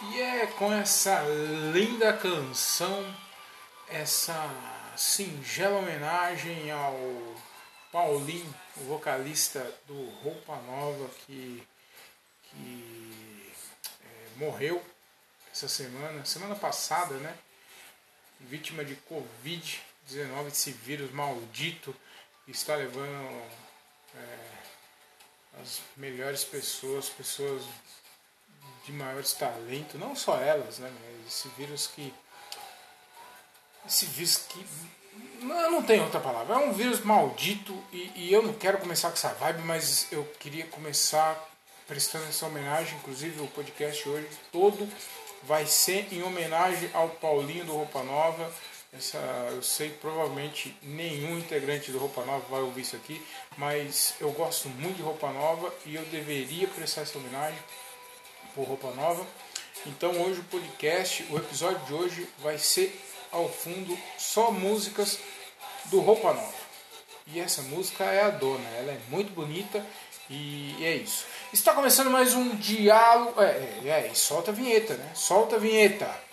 E é com essa linda canção, essa singela homenagem ao Paulinho, o vocalista do Roupa Nova, que, que é, morreu essa semana, semana passada, né? Vítima de Covid-19, esse vírus maldito que está levando é, as melhores pessoas, pessoas de maiores talentos, não só elas, né? Esse vírus que. Esse vírus que. Não, não tem outra palavra. É um vírus maldito e, e, eu não quero começar com essa vibe, mas eu queria começar prestando essa homenagem. Inclusive, o podcast hoje todo vai ser em homenagem ao Paulinho do Roupa Nova. Essa, eu sei que provavelmente nenhum integrante do Roupa Nova vai ouvir isso aqui, mas eu gosto muito de Roupa Nova e eu deveria prestar essa homenagem por Roupa Nova. Então hoje o podcast, o episódio de hoje vai ser ao fundo só músicas do Roupa Nova. E essa música é a dona, ela é muito bonita e é isso. Está começando mais um diálogo. É, é, é, solta a vinheta, né? Solta a vinheta.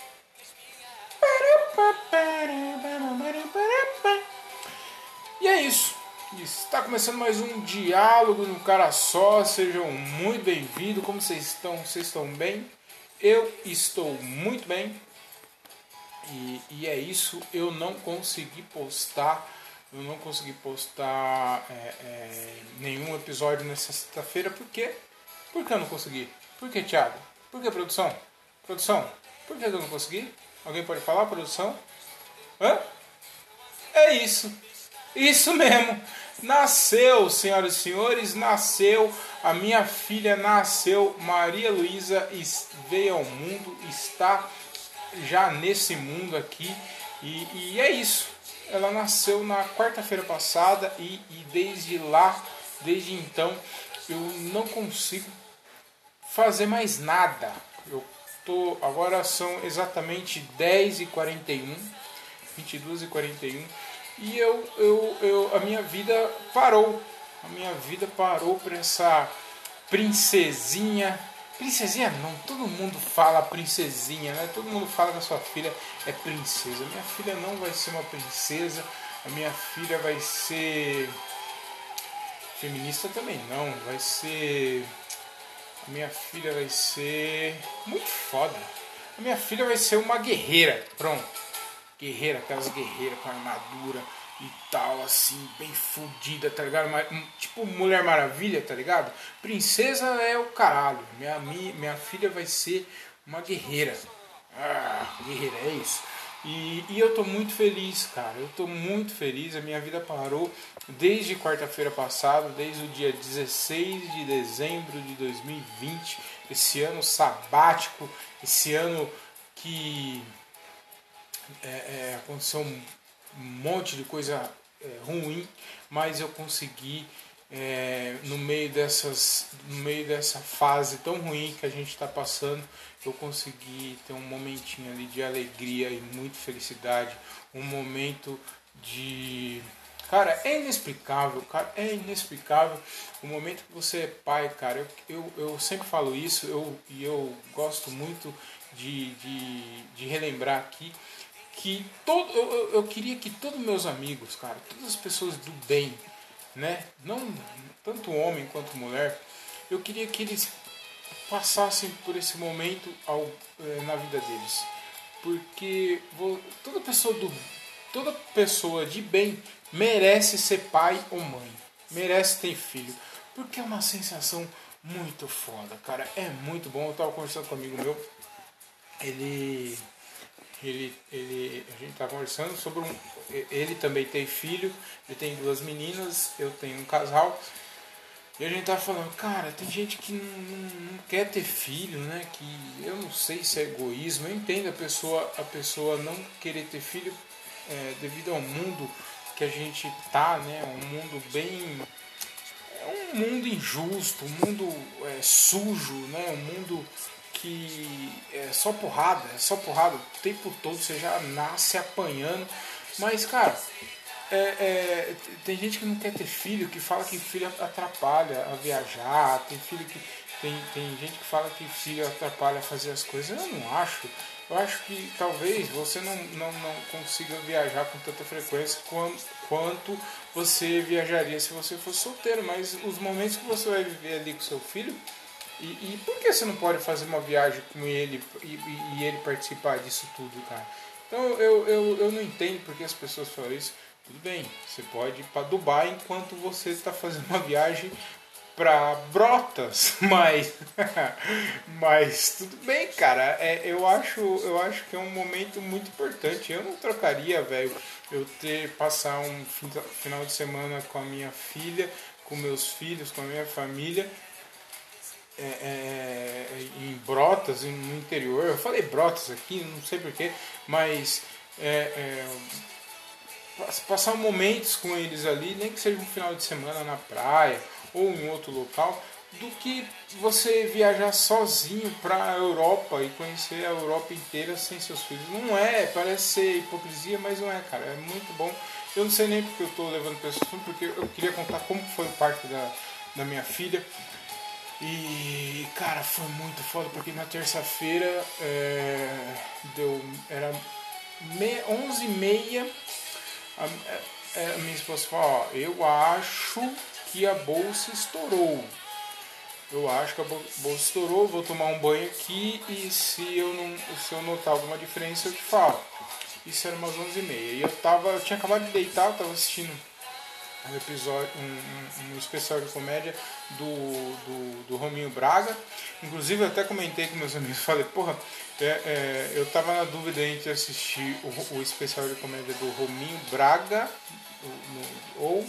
Está começando mais um diálogo no cara só. Sejam muito bem-vindos. Como vocês estão? Vocês estão bem? Eu estou muito bem. E, e é isso. Eu não consegui postar. Eu não consegui postar é, é, nenhum episódio nessa sexta-feira. Por quê? Por que eu não consegui? Por que, Thiago? Por que, produção? Produção, por que eu não consegui? Alguém pode falar, produção? Hã? É isso. Isso mesmo. Nasceu, senhoras e senhores, nasceu. A minha filha nasceu. Maria Luísa veio ao mundo, está já nesse mundo aqui. E, e é isso. Ela nasceu na quarta-feira passada e, e desde lá, desde então, eu não consigo fazer mais nada. Eu tô, agora são exatamente 10h41, 22h41 e eu, eu, eu, a minha vida parou. A minha vida parou para essa princesinha. Princesinha não, todo mundo fala princesinha, né? Todo mundo fala que a sua filha é princesa. Minha filha não vai ser uma princesa. A minha filha vai ser feminista também não, vai ser a minha filha vai ser muito foda. A minha filha vai ser uma guerreira, pronto guerreira, aquelas guerreiras com armadura e tal, assim, bem fodida, tá ligado? Tipo Mulher Maravilha, tá ligado? Princesa é o caralho. Minha, minha, minha filha vai ser uma guerreira. Ah, guerreira, é isso. E, e, eu tô muito feliz, cara. Eu tô muito feliz. A minha vida parou desde quarta-feira passada, desde o dia 16 de dezembro de 2020. Esse ano sabático, esse ano que é, é, aconteceu um monte de coisa é, ruim, mas eu consegui é, no meio dessas, no meio dessa fase tão ruim que a gente está passando, eu consegui ter um momentinho ali de alegria e muita felicidade, um momento de Cara, é inexplicável, cara, é inexplicável o momento que você é pai, cara. Eu, eu, eu sempre falo isso eu, e eu gosto muito de, de, de relembrar aqui que todo, eu, eu queria que todos meus amigos, cara, todas as pessoas do bem, né, não tanto homem quanto mulher, eu queria que eles passassem por esse momento ao, é, na vida deles, porque vou, toda pessoa do toda pessoa de bem merece ser pai ou mãe, merece ter filho, porque é uma sensação muito foda, cara, é muito bom. Eu tava conversando com um amigo meu, ele ele, ele, a gente está conversando sobre um. Ele também tem filho, ele tem duas meninas, eu tenho um casal. E a gente tá falando, cara, tem gente que não, não, não, quer ter filho, né? Que eu não sei se é egoísmo, eu entendo a pessoa, a pessoa não querer ter filho é, devido ao mundo que a gente tá, né? Um mundo bem. É um mundo injusto, um mundo é, sujo, né? Um mundo que é só porrada, é só porrada o tempo todo, você já nasce apanhando. Mas, cara, é, é, tem gente que não quer ter filho, que fala que filho atrapalha a viajar, tem filho que, tem, tem gente que fala que filho atrapalha fazer as coisas. Eu não acho. Eu acho que talvez você não, não, não consiga viajar com tanta frequência quanto, quanto você viajaria se você fosse solteiro. Mas os momentos que você vai viver ali com seu filho, e, e por que você não pode fazer uma viagem com ele e, e, e ele participar disso tudo, cara? Então eu, eu, eu não entendo porque as pessoas falam isso. Tudo bem, você pode ir para Dubai enquanto você está fazendo uma viagem para Brotas, mas mas tudo bem, cara. É, eu acho eu acho que é um momento muito importante. Eu não trocaria, velho, eu ter passar um final de semana com a minha filha, com meus filhos, com a minha família. É, é, em Brotas, no interior, eu falei Brotas aqui, não sei porquê, mas é, é passar momentos com eles ali, nem que seja um final de semana na praia, ou em outro local, do que você viajar sozinho para a Europa e conhecer a Europa inteira sem seus filhos. Não é, parece ser hipocrisia, mas não é, cara. É muito bom. Eu não sei nem porque eu estou levando assunto, porque eu queria contar como foi o parque da, da minha filha. E, cara, foi muito foda, porque na terça-feira é, deu, era 11h30. A, a, é, a minha esposa falou: Ó, eu acho que a bolsa estourou. Eu acho que a bolsa estourou, vou tomar um banho aqui e se eu, não, se eu notar alguma diferença eu te falo. Isso era umas 11h30. E eu, tava, eu tinha acabado de deitar, eu tava assistindo um episódio, um, um, um especial de comédia do, do, do, Rominho Braga. Inclusive até comentei com meus amigos, falei, porra, é, é, eu tava na dúvida entre assistir o, o especial de comédia do Rominho Braga ou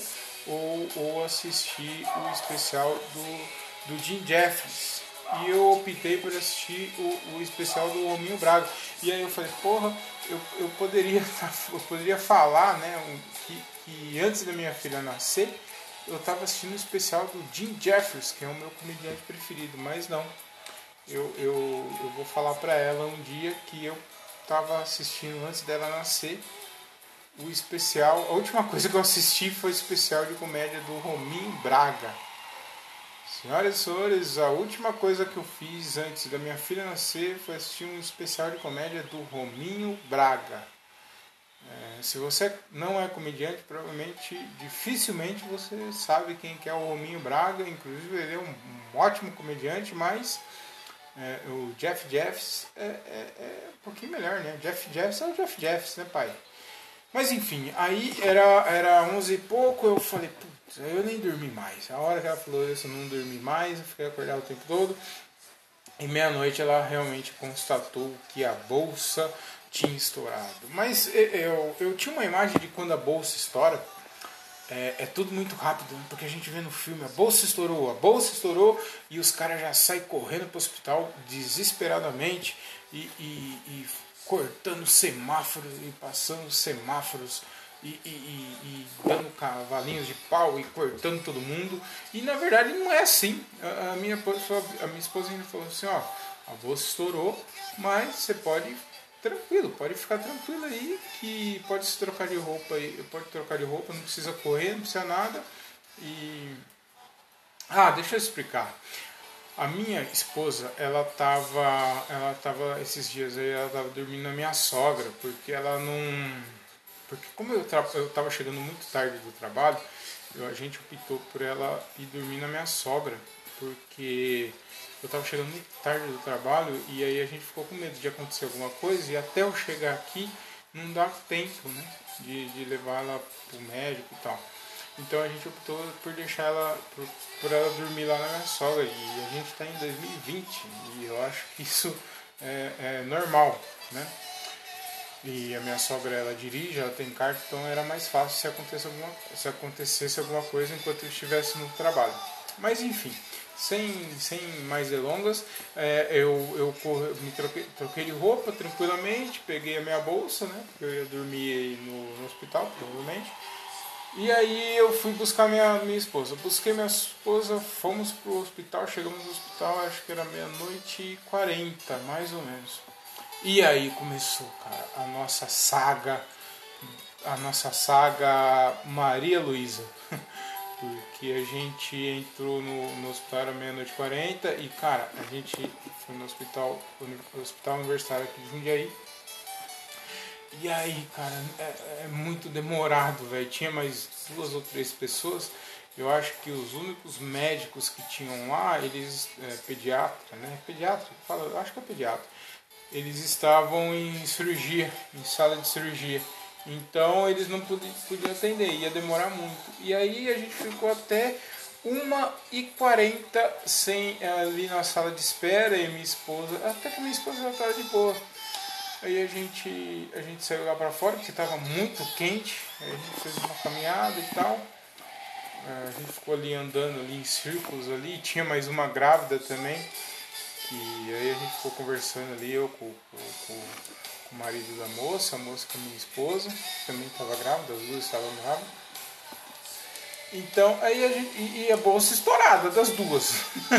ou, ou assistir o especial do, do Jim Jeffries. E eu optei por assistir o, o especial do Rominho Braga. E aí eu falei, porra, eu, eu, poderia, eu poderia falar né, que, antes da minha filha nascer, eu estava assistindo o especial do Jim Jeffries, que é o meu comediante preferido, mas não. Eu, eu, eu vou falar para ela um dia que eu estava assistindo antes dela nascer o especial. A última coisa que eu assisti foi o especial de comédia do Rominho Braga. Senhoras e senhores, a última coisa que eu fiz antes da minha filha nascer foi assistir um especial de comédia do Rominho Braga. É, se você não é comediante, provavelmente, dificilmente você sabe quem que é o Rominho Braga. Inclusive, ele é um, um ótimo comediante, mas é, o Jeff Jeffs é, é, é, um pouquinho melhor, né? Jeff Jeffs é o Jeff Jeffs, né, pai? Mas enfim, aí era, era 11 e pouco, eu falei, putz, eu nem dormi mais. A hora que ela falou isso, eu não dormi mais, eu fiquei acordado o tempo todo. E meia-noite ela realmente constatou que a bolsa tinha estourado. Mas eu, eu tinha uma imagem de quando a bolsa estoura, é, é, tudo muito rápido, porque a gente vê no filme, a bolsa estourou, a bolsa estourou e os caras já saem correndo para o hospital desesperadamente e, e, e cortando semáforos e passando semáforos e, e, e, dando cavalinhos de pau e cortando todo mundo. E na verdade não é assim. A, a minha, a minha esposa ainda falou assim, ó, a bolsa estourou, mas você pode tranquilo, pode ficar tranquilo aí que pode se trocar de roupa aí, pode trocar de roupa, não precisa correr, não precisa nada. E ah, deixa eu explicar. A minha esposa, ela tava, ela tava esses dias aí, ela tava dormindo na minha sogra, porque ela não, porque como eu, tra... eu tava chegando muito tarde do trabalho, eu, a gente optou por ela ir dormir na minha sogra, porque eu tava chegando muito tarde do trabalho e aí a gente ficou com medo de acontecer alguma coisa e até eu chegar aqui não dá tempo, né, de, de levar ela pro médico e tal. Então a gente optou por deixar ela, por, por ela dormir lá na minha sogra. E a gente está em 2020 e eu acho que isso é, é, normal, né? E a minha sogra ela dirige, ela tem carta, então era mais fácil se, alguma, se acontecesse alguma coisa enquanto eu estivesse no trabalho. Mas enfim, sem, sem mais delongas, é, eu, eu me troquei, troquei, de roupa tranquilamente, peguei a minha bolsa, né? Eu ia dormir no, no hospital, provavelmente e aí eu fui buscar minha, minha esposa. Busquei minha esposa, fomos pro hospital, chegamos no hospital, acho que era meia-noite e quarenta, mais ou menos. E aí começou, cara, a nossa saga, a nossa saga Maria Luísa. porque a gente entrou no, no hospital era meia-noite e 40 e, cara, a gente foi no hospital, no hospital universitário aqui de Jundiaí. E aí, cara, é, é muito demorado, velho. Tinha mais duas ou três pessoas. Eu acho que os únicos médicos que tinham lá, eles, é, pediatra, né? Pediatra, fala, acho que é pediatra. Eles estavam em cirurgia, em sala de cirurgia. Então eles não podiam, podiam atender, ia demorar muito. E aí a gente ficou até 1h40 sem, ali na sala de espera e minha esposa, até que minha esposa já estava de boa. Aí a gente, a gente saiu lá para fora porque estava muito quente, aí a gente fez uma caminhada e tal. É, a gente ficou ali andando ali em círculos ali, tinha mais uma grávida também, que aí a gente ficou conversando ali, eu com, com com marido da moça, a moça com a minha esposa, também estava grávida, as duas estavam grávidas. Então, aí a gente. E a bolsa estourada das duas.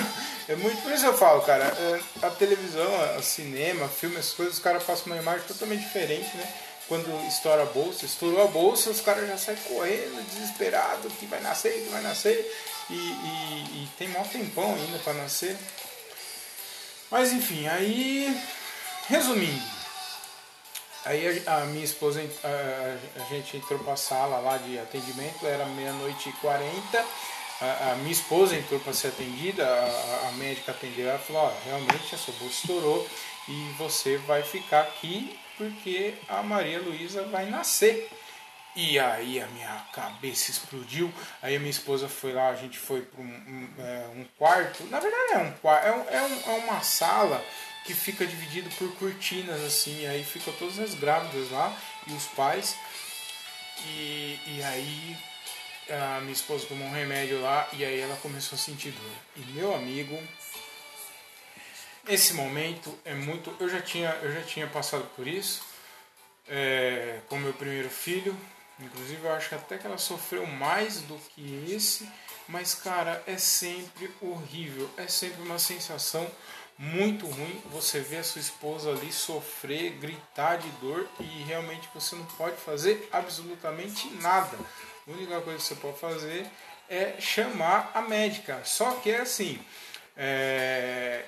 é muito por isso eu falo, cara. É, a televisão, o cinema, filme, essas coisas, os caras passam uma imagem totalmente diferente, né? Quando estoura a bolsa, estourou a bolsa, os caras já saem correndo, desesperado, que vai nascer, que vai nascer. E, e, e tem maior tempão ainda para nascer. Mas enfim, aí. Resumindo, Aí a, a minha esposa, a, a, gente entrou para a sala lá de atendimento, era meia-noite e quarenta. A, minha esposa entrou para ser atendida, a, a, médica atendeu ela falou: ó, realmente a sua bolsa estourou e você vai ficar aqui porque a Maria Luísa vai nascer. E aí a minha cabeça explodiu. Aí a minha esposa foi lá, a gente foi para um, um, é, um, quarto. Na verdade é um quarto, é, é, um, é uma sala que fica dividido por cortinas assim, aí ficam todas as grávidas lá e os pais. E, e aí a minha esposa tomou um remédio lá e aí ela começou a sentir dor. E meu amigo, esse momento é muito. Eu já tinha, eu já tinha passado por isso é, com meu primeiro filho. Inclusive eu acho que até que ela sofreu mais do que esse. Mas cara, é sempre horrível. É sempre uma sensação muito ruim você ver a sua esposa ali sofrer, gritar de dor e realmente você não pode fazer absolutamente nada. A única coisa que você pode fazer é chamar a médica. Só que é assim, é...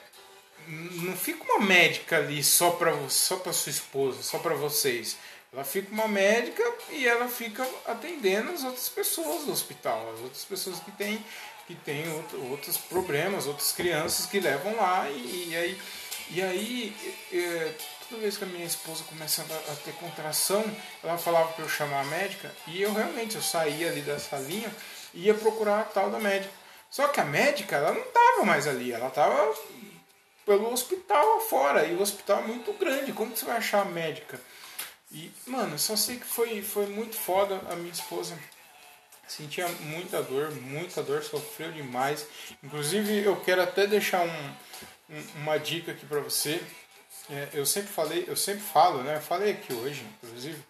não fica uma médica ali só para só para sua esposa, só para vocês. Ela fica uma médica e ela fica atendendo as outras pessoas do hospital, as outras pessoas que têm que tem outro, outros problemas, outras crianças que levam lá e, e aí, e aí é, toda vez que a minha esposa começava a ter contração, ela falava para eu chamar a médica e eu realmente eu saía ali da salinha e ia procurar a tal da médica. Só que a médica ela não estava mais ali, ela estava pelo hospital afora e o hospital é muito grande, como você vai achar a médica? E, mano, só sei que foi, foi muito foda a minha esposa sentia muita dor, muita dor, sofreu demais. Inclusive, eu quero até deixar um, um, uma dica aqui para você. É, eu sempre falei, eu sempre falo, né? Eu falei aqui hoje, inclusive,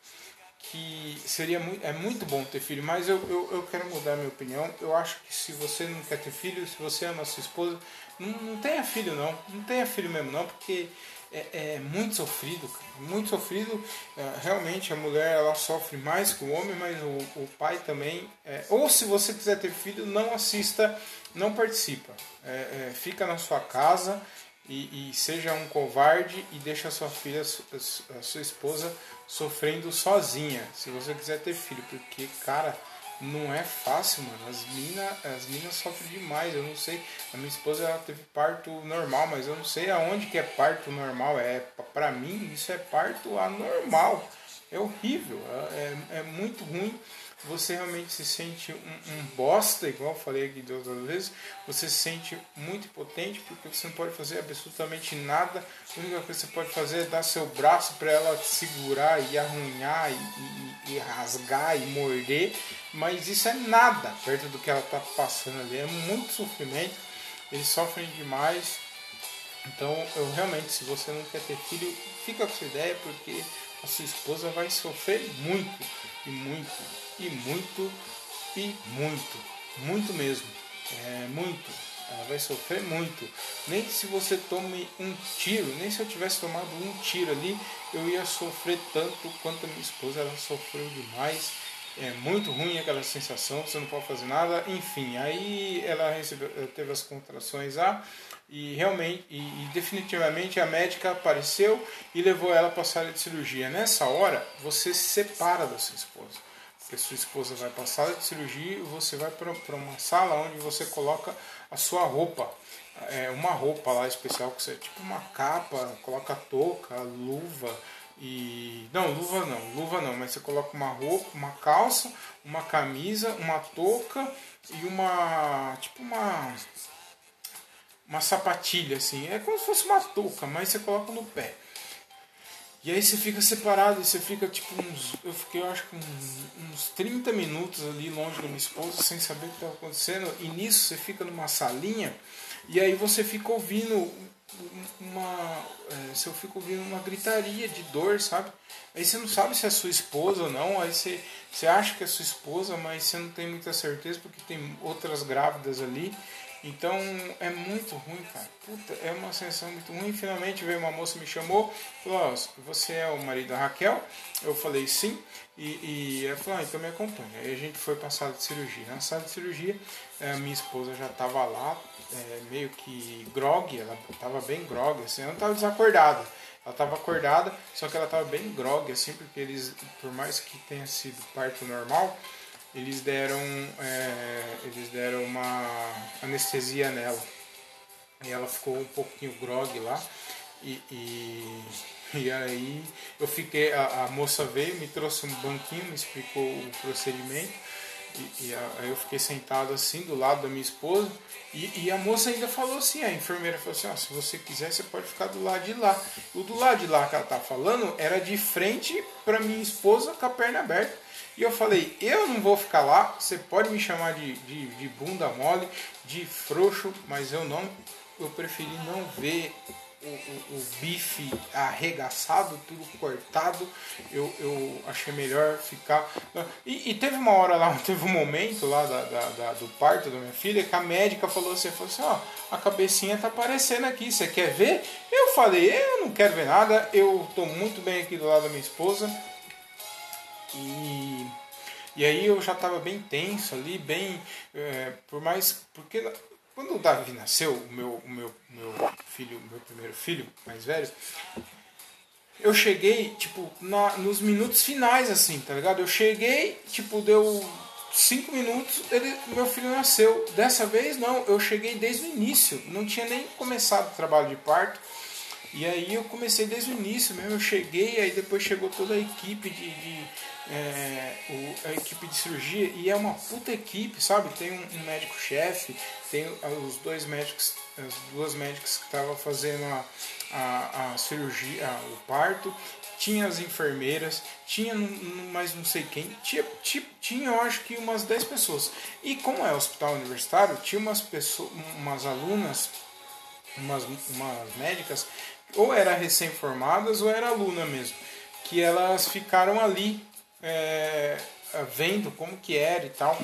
que seria muito, é muito bom ter filho, mas eu, eu, eu quero mudar minha opinião. Eu acho que se você não quer ter filho, se você ama sua esposa, não, não tenha filho não, não tenha filho mesmo não, porque é, é muito sofrido, muito sofrido. É, realmente a mulher ela sofre mais que o homem, mas o, o pai também. É, ou se você quiser ter filho, não assista, não participa. É, é, fica na sua casa e, e, seja um covarde e deixa a sua filha, a sua esposa sofrendo sozinha. Se você quiser ter filho, porque cara não é fácil, mano. As minas as mina sofrem demais. Eu não sei. A minha esposa ela teve parto normal, mas eu não sei aonde que é parto normal. É para mim isso é parto anormal. É horrível. É, é, é muito ruim você realmente se sente um, um bosta, igual falei aqui de outras vezes, você se sente muito impotente porque você não pode fazer absolutamente nada. A única coisa que você pode fazer é dar seu braço para ela segurar e arranhar e, e, e, rasgar e morder, mas isso é nada perto do que ela está passando ali. É muito sofrimento, eles sofrem demais. Então, eu realmente, se você não quer ter filho, fica com essa ideia porque a sua esposa vai sofrer muito e muito e muito e muito, muito mesmo, é, muito. Ela vai sofrer muito. Nem se você tome um tiro, nem se eu tivesse tomado um tiro ali, eu ia sofrer tanto quanto a minha esposa. Ela sofreu demais. é muito ruim aquela sensação, você não pode fazer nada, enfim, aí ela recebeu, teve as contrações lá e realmente e, e, definitivamente a médica apareceu e levou ela para a sala de cirurgia. Nessa hora, você se separa da sua esposa. Porque sua esposa vai para a sala de cirurgia e você vai para uma sala onde você coloca a sua roupa. É uma roupa lá especial, que você, tipo uma capa, coloca touca, luva, e não, luva não, luva não, mas você coloca uma roupa, uma calça, uma camisa, uma touca e uma tipo uma uma sapatilha assim, é como se fosse uma touca, mas você coloca no pé. E aí você fica separado, você fica tipo uns. Eu fiquei, eu acho que uns, uns 30 minutos ali longe da minha esposa, sem saber o que estava acontecendo. E nisso você fica numa salinha, e aí você fica ouvindo uma. É, se eu fico ouvindo uma gritaria de dor, sabe? Aí você não sabe se é sua esposa ou não, aí você, você acha que é sua esposa, mas você não tem muita certeza porque tem outras grávidas ali. Então é muito ruim, cara. Puta, é uma sensação muito ruim. Finalmente veio uma moça me chamou, falou: oh, Você é o marido da Raquel? Eu falei sim. E, e ela falou: ah, Então me acompanha. Aí a gente foi para a sala de cirurgia. Na sala de cirurgia, a minha esposa já estava lá, é, meio que grog, ela estava bem grog, assim, ela não estava desacordada. Ela estava acordada, só que ela estava bem grog, assim, porque eles, por mais que tenha sido parto normal, eles deram, é, eles deram uma anestesia nela. E ela ficou um pouquinho grog lá. E, e, e aí eu fiquei, a, a, moça veio, me trouxe um banquinho, me explicou o procedimento. E, e aí eu fiquei sentado assim do lado da minha esposa. E, e a moça ainda falou assim, a enfermeira falou assim, ó, se você quiser, você pode ficar do lado de lá. O do lado de lá que ela tá falando era de frente para minha esposa com a perna aberta e eu falei, eu não vou ficar lá, você pode me chamar de, de, de bunda mole, de frouxo, mas eu não, eu preferi não ver o, o, o, bife arregaçado, tudo cortado. Eu, eu achei melhor ficar. E, e, teve uma hora lá, teve um momento lá da, da, da, do parto da minha filha que a médica falou assim: falou assim ó, a cabecinha tá aparecendo aqui, você quer ver? Eu falei: eu não quero ver nada, eu tô muito bem aqui do lado da minha esposa. E, e aí eu já estava bem tenso ali, bem. É, por mais. Porque quando o Davi nasceu, o meu, o meu, meu filho, meu primeiro filho, mais velho, eu cheguei, tipo, na, nos minutos finais, assim, tá ligado? Eu cheguei, tipo, deu cinco minutos, ele, meu filho nasceu. Dessa vez não, eu cheguei desde o início, não tinha nem começado o trabalho de parto. E aí eu comecei desde o início mesmo, eu cheguei, aí depois chegou toda a equipe de, de é, o, a equipe de cirurgia e é uma puta equipe, sabe? Tem um, um médico-chefe, tem os dois médicos, as duas médicas que estavam fazendo a, a, a cirurgia, a, o parto, tinha as enfermeiras, tinha mais não sei quem, tinha, tinha, tinha eu acho que umas 10 pessoas. E como é hospital universitário, tinha umas pessoas, umas alunas, umas, umas médicas, ou era recém-formadas ou era aluna mesmo, que elas ficaram ali é, vendo como que era e tal.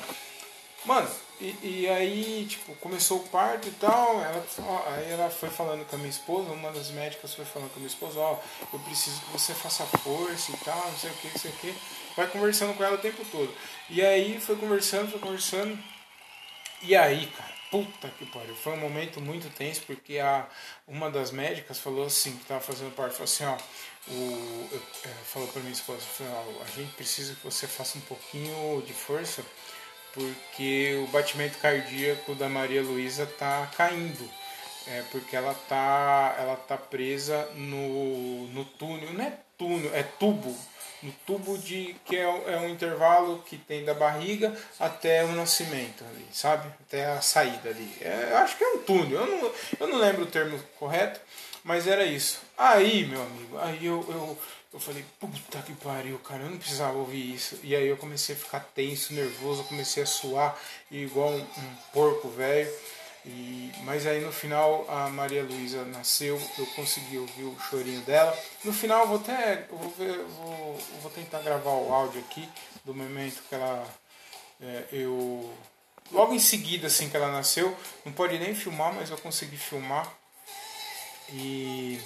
Mano, e, e, aí, tipo, começou o parto e tal, ela, ó, aí ela foi falando com a minha esposa, uma das médicas foi falando com a minha esposa, ó, eu preciso que você faça força e tal, não sei o que, não sei o que. Vai conversando com ela o tempo todo. E aí foi conversando, foi conversando. E aí, cara, puta que pariu, foi um momento muito tenso, porque a, uma das médicas falou assim, que tava fazendo parto, falou assim, ó, o, é, falou para minha esposa, falou, a gente precisa que você faça um pouquinho de força, porque o batimento cardíaco da Maria Luísa tá caindo. É porque ela tá, ela tá presa no, no túnel, não é túnel, é tubo, no tubo de que é, é um intervalo que tem da barriga até o nascimento ali, sabe? Até a saída ali. É, eu acho que é um túnel, eu não, eu não lembro o termo correto, mas era isso. Aí, meu amigo, aí eu, eu, eu falei, puta que pariu, cara, eu não precisava ouvir isso. E aí eu comecei a ficar tenso, nervoso, comecei a suar igual um, um porco velho. E, mas aí no final a Maria Luísa nasceu, eu consegui ouvir o chorinho dela. No final eu vou até eu vou, ver, vou, vou tentar gravar o áudio aqui do momento que ela é, eu logo em seguida assim que ela nasceu, não pode nem filmar, mas eu consegui filmar e,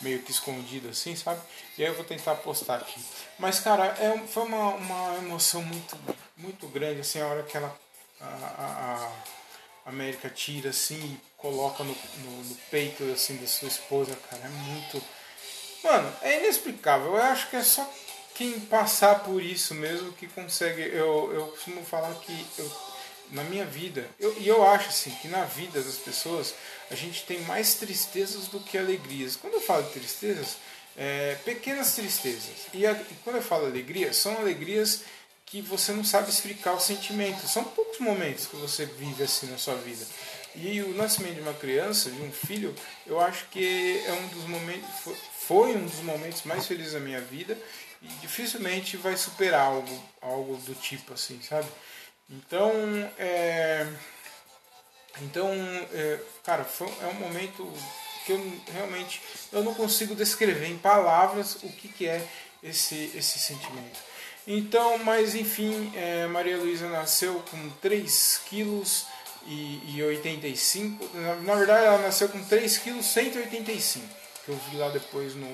meio que escondido assim, sabe? E aí eu vou tentar postar aqui. Mas, cara, é, foi uma, uma emoção muito, muito grande, assim, a hora que ela. A, a, a América tira assim e coloca no, no, no, peito assim da sua esposa, cara. É muito. Mano, é inexplicável. Eu acho que é só quem passar por isso mesmo que consegue. Eu, eu costumo falar que eu na minha vida, eu, e eu acho assim que na vida das pessoas a gente tem mais tristezas do que alegrias. Quando eu falo de tristezas, é, pequenas tristezas. E, a, e, quando eu falo alegria, são alegrias que você não sabe explicar o sentimento. São poucos momentos que você vive assim na sua vida. E o nascimento de uma criança, de um filho, eu acho que é um dos momentos, foi um dos momentos mais felizes da minha vida e dificilmente vai superar algo, algo do tipo assim, sabe? Então, é, então, é, cara, foi, é um momento que eu realmente eu não consigo descrever em palavras o que, que é esse, esse sentimento. Então, mas enfim, é, Maria Luísa nasceu com 3 quilos e, e 85. Na, na, verdade, ela nasceu com 3 quilos 185, que eu vi lá depois no,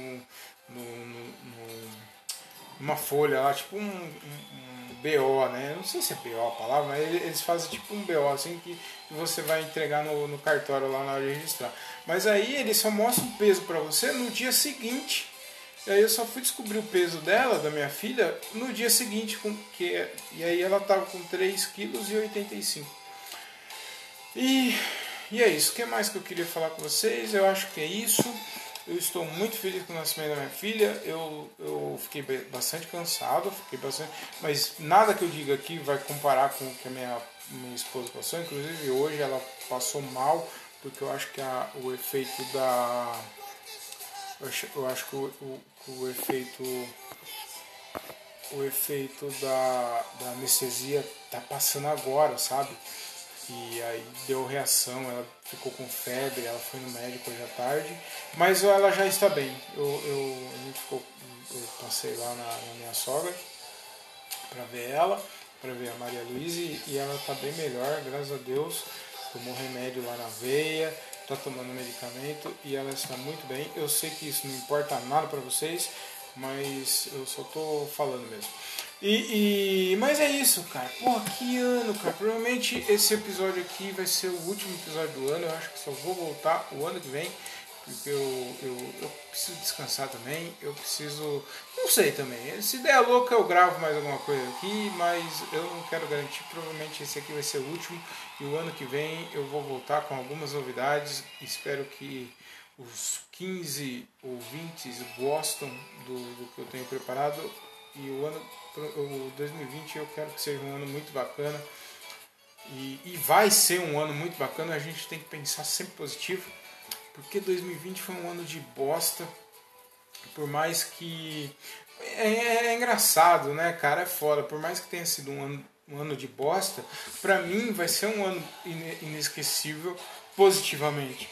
no, no, no numa folha lá, tipo um, um BO, né? Não sei se é BO a palavra, mas eles fazem tipo um BO assim que você vai entregar no, no cartório lá na hora de registrar. Mas aí eles só mostram o peso para você no dia seguinte. E aí eu só fui descobrir o peso dela, da minha filha, no dia seguinte, com, que, e aí ela tava com 3,85 kg. E, e é isso. O que mais que eu queria falar com vocês? Eu acho que é isso. Eu estou muito feliz com o nascimento da minha filha. Eu, eu fiquei bastante cansado, fiquei bastante, mas nada que eu diga aqui vai comparar com o que a minha, minha esposa passou. Inclusive hoje ela passou mal, porque eu acho que a, o efeito da. Eu acho, eu acho que o, o, o efeito o efeito da, da anestesia tá passando agora, sabe? E aí deu reação, ela ficou com febre, ela foi no médico hoje à tarde, mas ela já está bem. Eu, eu, ficou, eu passei lá na, na minha sogra para ver ela, para ver a Maria Luísa e ela está bem melhor, graças a Deus. Tomou remédio lá na veia, está tomando medicamento e ela está muito bem. Eu sei que isso não importa nada para vocês, mas eu só estou falando mesmo. E, e, mas é isso, cara. Porra, que ano, cara. Provavelmente esse episódio aqui vai ser o último episódio do ano. Eu acho que só vou voltar o ano que vem. Porque eu, eu, eu preciso descansar também. Eu preciso. Não sei também. Se der louca, eu gravo mais alguma coisa aqui. Mas eu não quero garantir. Provavelmente esse aqui vai ser o último. E o ano que vem eu vou voltar com algumas novidades. Espero que os 15 ouvintes gostam do, do que eu tenho preparado. E o ano o 2020 eu quero que seja um ano muito bacana. E, e vai ser um ano muito bacana, a gente tem que pensar sempre positivo, porque 2020 foi um ano de bosta, por mais que. É, é, é engraçado, né, cara? É foda. Por mais que tenha sido um ano, um ano de bosta, pra mim vai ser um ano inesquecível positivamente.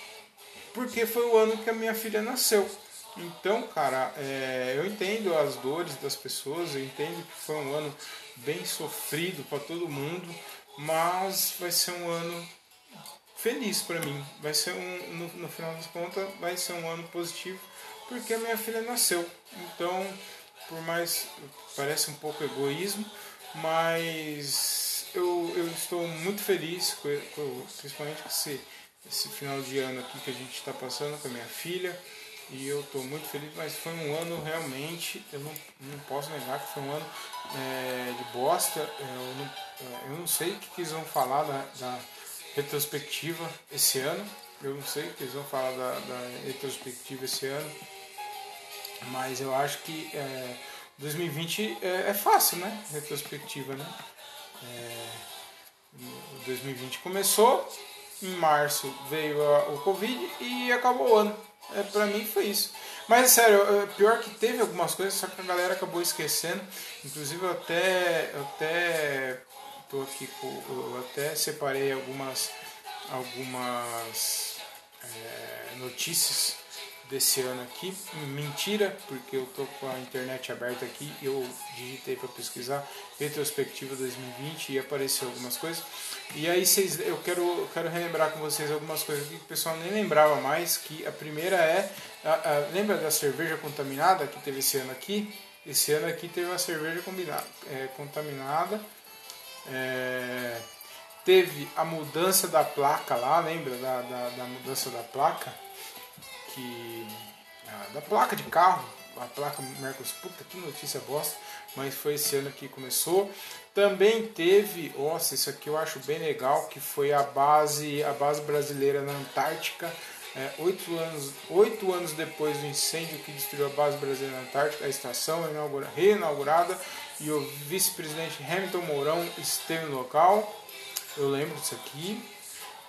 Porque foi o ano que a minha filha nasceu. Então, cara, é, eu entendo as dores das pessoas, eu entendo que foi um ano bem sofrido para todo mundo, mas vai ser um ano feliz para mim. Vai ser um, no, no, final das contas, vai ser um ano positivo, porque a minha filha nasceu. Então, por mais parece um pouco egoísmo, mas eu, eu estou muito feliz, com, com, principalmente com esse, esse final de ano aqui que a gente está passando com a minha filha e eu estou muito feliz, mas foi um ano realmente, eu não, não posso negar que foi um ano é, de bosta. Eu não, é, eu não sei o que eles vão falar da, da, retrospectiva esse ano, eu não sei o que eles vão falar da, da retrospectiva esse ano, mas eu acho que é, 2020 é, é, fácil, né? Retrospectiva, né? É, 2020 começou, em março veio a, o Covid e acabou o ano. É, pra mim foi isso. Mas sério, é, pior que teve algumas coisas, só que a galera acabou esquecendo. Inclusive eu até. Eu até tô aqui com. Eu até separei algumas. algumas é, notícias desse ano aqui. Mentira, porque eu tô com a internet aberta aqui, eu digitei para pesquisar retrospectiva 2020 e apareceu algumas coisas. E aí vocês, eu quero, quero relembrar com vocês algumas coisas que o pessoal nem lembrava mais, que a primeira é, a, a, lembra da cerveja contaminada que teve esse ano aqui? Esse ano aqui teve uma cerveja combinada, é, contaminada. É, teve a mudança da placa lá, lembra da, da, da mudança da placa? Que. da placa de carro, a placa Mercos, puta que notícia bosta, mas foi esse ano que começou. Também teve, nossa, isso aqui eu acho bem legal, que foi a base, a base brasileira na Antártica. É, oito, anos, oito anos depois do incêndio que destruiu a base brasileira na Antártica, a estação é reinaugurada e o vice-presidente Hamilton Mourão esteve no local eu lembro disso aqui.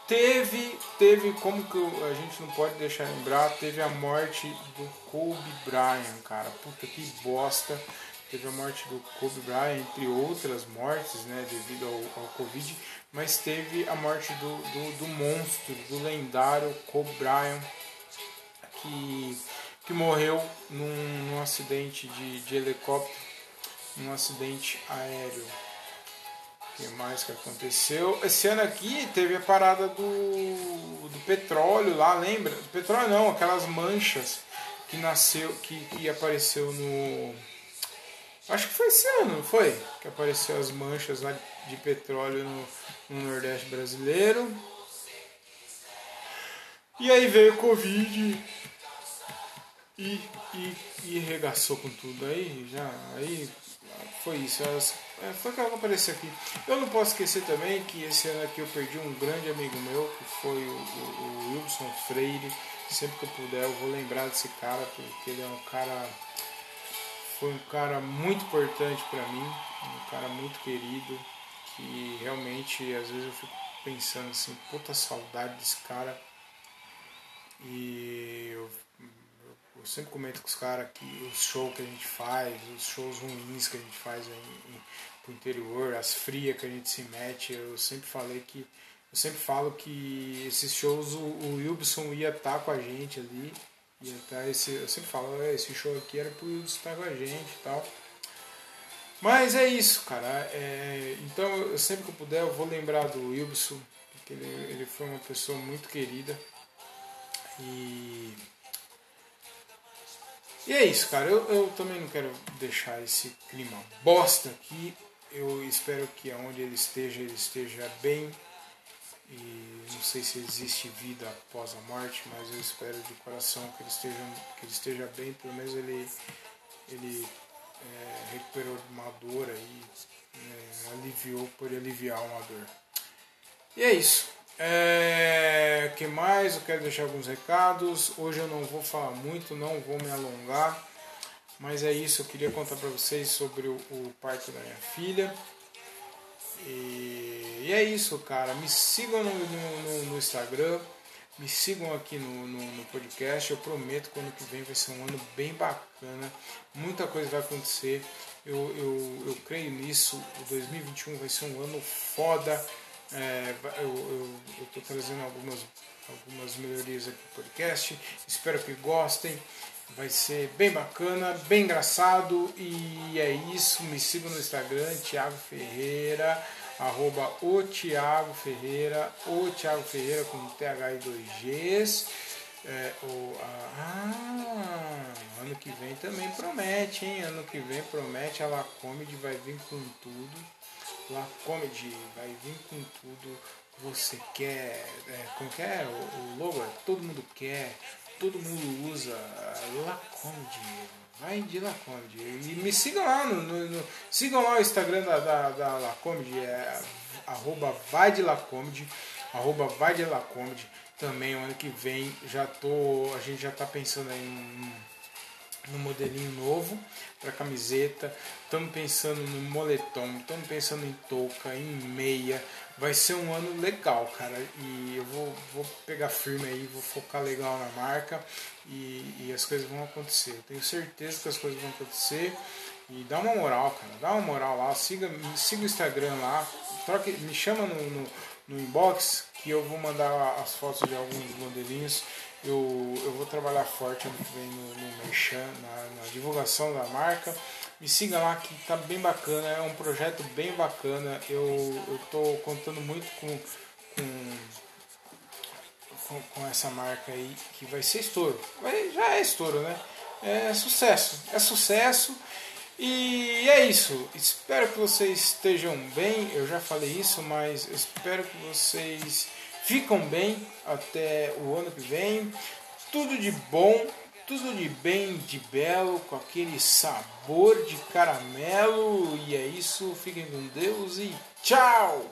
Teve, teve, como que a gente não pode deixar lembrar, teve a morte do Kobe Bryant, cara. Puta que bosta. Teve a morte do Kobe Bryant, entre outras mortes, né, devido ao, ao Covid. Mas teve a morte do, do, do monstro, do lendário Kobe Bryant, que, que morreu num, num acidente de, de helicóptero, num acidente aéreo que mais que aconteceu? Esse ano aqui teve a parada do, do petróleo lá, lembra? Petróleo não, aquelas manchas que nasceu, que, que apareceu no. Acho que foi esse ano, não foi? Que apareceu as manchas lá de petróleo no, no Nordeste brasileiro. E aí veio o Covid e, e, e regaçou com tudo aí, já. Aí foi isso. Elas, é, foi que ela apareceu aqui. Eu não posso esquecer também que esse ano aqui eu perdi um grande amigo meu, que foi o, o, o Wilson Freire. Sempre que eu puder eu vou lembrar desse cara, porque ele é um cara. Foi um cara muito importante para mim, um cara muito querido, que realmente às vezes eu fico pensando assim, puta saudade desse cara. E eu eu sempre comento com os caras que os shows que a gente faz, os shows ruins que a gente faz em, pro interior, as frias que a gente se mete, eu sempre falei que. Eu sempre falo que esses shows o, o Wilson ia estar tá com a gente ali. Ia tá esse, eu sempre falo, é, esse show aqui era pro Wilson estar com a gente e tal. Mas é isso, cara. É, então eu, sempre que eu puder eu vou lembrar do Wilson, porque ele, ele foi uma pessoa muito querida. E e é isso, cara. Eu, eu também não quero deixar esse clima bosta aqui. Eu espero que aonde ele esteja, ele esteja bem. E não sei se existe vida após a morte, mas eu espero de coração que ele esteja, que ele esteja bem. Pelo menos ele, ele é, recuperou uma dor aí, é, aliviou, por aliviar uma dor. E é isso. É, que mais? Eu quero deixar alguns recados. Hoje eu não vou falar muito, não vou me alongar. Mas é isso, eu queria contar para vocês sobre o, o, parto da minha filha. E, e, é isso, cara. Me sigam no, no, no Instagram, me sigam aqui no, no, podcast. Eu prometo que ano que vem vai ser um ano bem bacana. Muita coisa vai acontecer. Eu, eu, eu creio nisso. O 2021 vai ser um ano foda é, eu estou trazendo algumas, algumas melhorias aqui no podcast. Espero que gostem. Vai ser bem bacana, bem engraçado. E é isso. Me sigam no Instagram, Thiago Ferreira, arroba o Thiago Ferreira, o Thiago Ferreira com TH e 2Gs. É, o, ah, ano que vem também promete, hein? Ano que vem promete, a Lacomedy vai vir com tudo. La Comedy vai vir com tudo você quer. É, como que é? O, o logo é todo mundo quer, todo mundo usa. La Comedy. Vai de La Comedy. E me sigam lá no, no, no sigam lá o Instagram da, da, da La Comedy, é arroba vai de La Comedy, arroba vai de La Comedy. Também ano que vem já tô. A gente já tá pensando em no modelinho novo para camiseta. Estamos pensando no moletom, estamos pensando em touca, em meia. Vai ser um ano legal, cara. E eu vou, vou pegar firme aí, vou focar legal na marca e, e as coisas vão acontecer. Eu tenho certeza que as coisas vão acontecer. E dá uma moral, cara. Dá uma moral lá. Siga, siga o Instagram lá. Troque, me chama no, no, no inbox que eu vou mandar as fotos de alguns modelinhos Eu, eu vou trabalhar forte ano que vem no, no Merchan, na, na divulgação da marca. Me siga lá que tá bem bacana, é um projeto bem bacana. Eu, eu tô contando muito com, com, com, essa marca aí, que vai ser estouro. Vai, já é estouro, né? É sucesso. É sucesso. E é isso. Espero que vocês estejam bem. Eu já falei isso, mas espero que vocês ficam bem até o ano que vem. Tudo de bom, tudo de bem, de belo, com aquele sabor de caramelo. E é isso. Fiquem com Deus e tchau!